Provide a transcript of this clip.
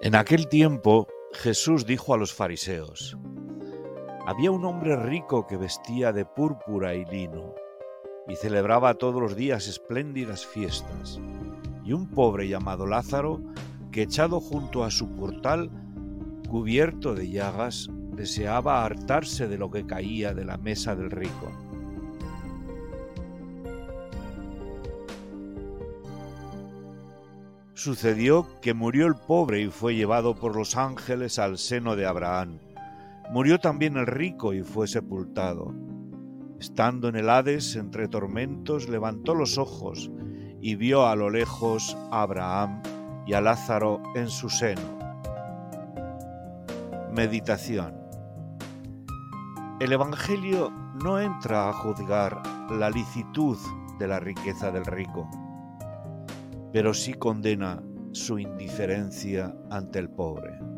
En aquel tiempo Jesús dijo a los fariseos, Había un hombre rico que vestía de púrpura y lino y celebraba todos los días espléndidas fiestas, y un pobre llamado Lázaro, que echado junto a su portal, cubierto de llagas, deseaba hartarse de lo que caía de la mesa del rico. Sucedió que murió el pobre y fue llevado por los ángeles al seno de Abraham. Murió también el rico y fue sepultado. Estando en el Hades entre tormentos, levantó los ojos y vio a lo lejos a Abraham y a Lázaro en su seno. Meditación. El Evangelio no entra a juzgar la licitud de la riqueza del rico pero sí condena su indiferencia ante el pobre.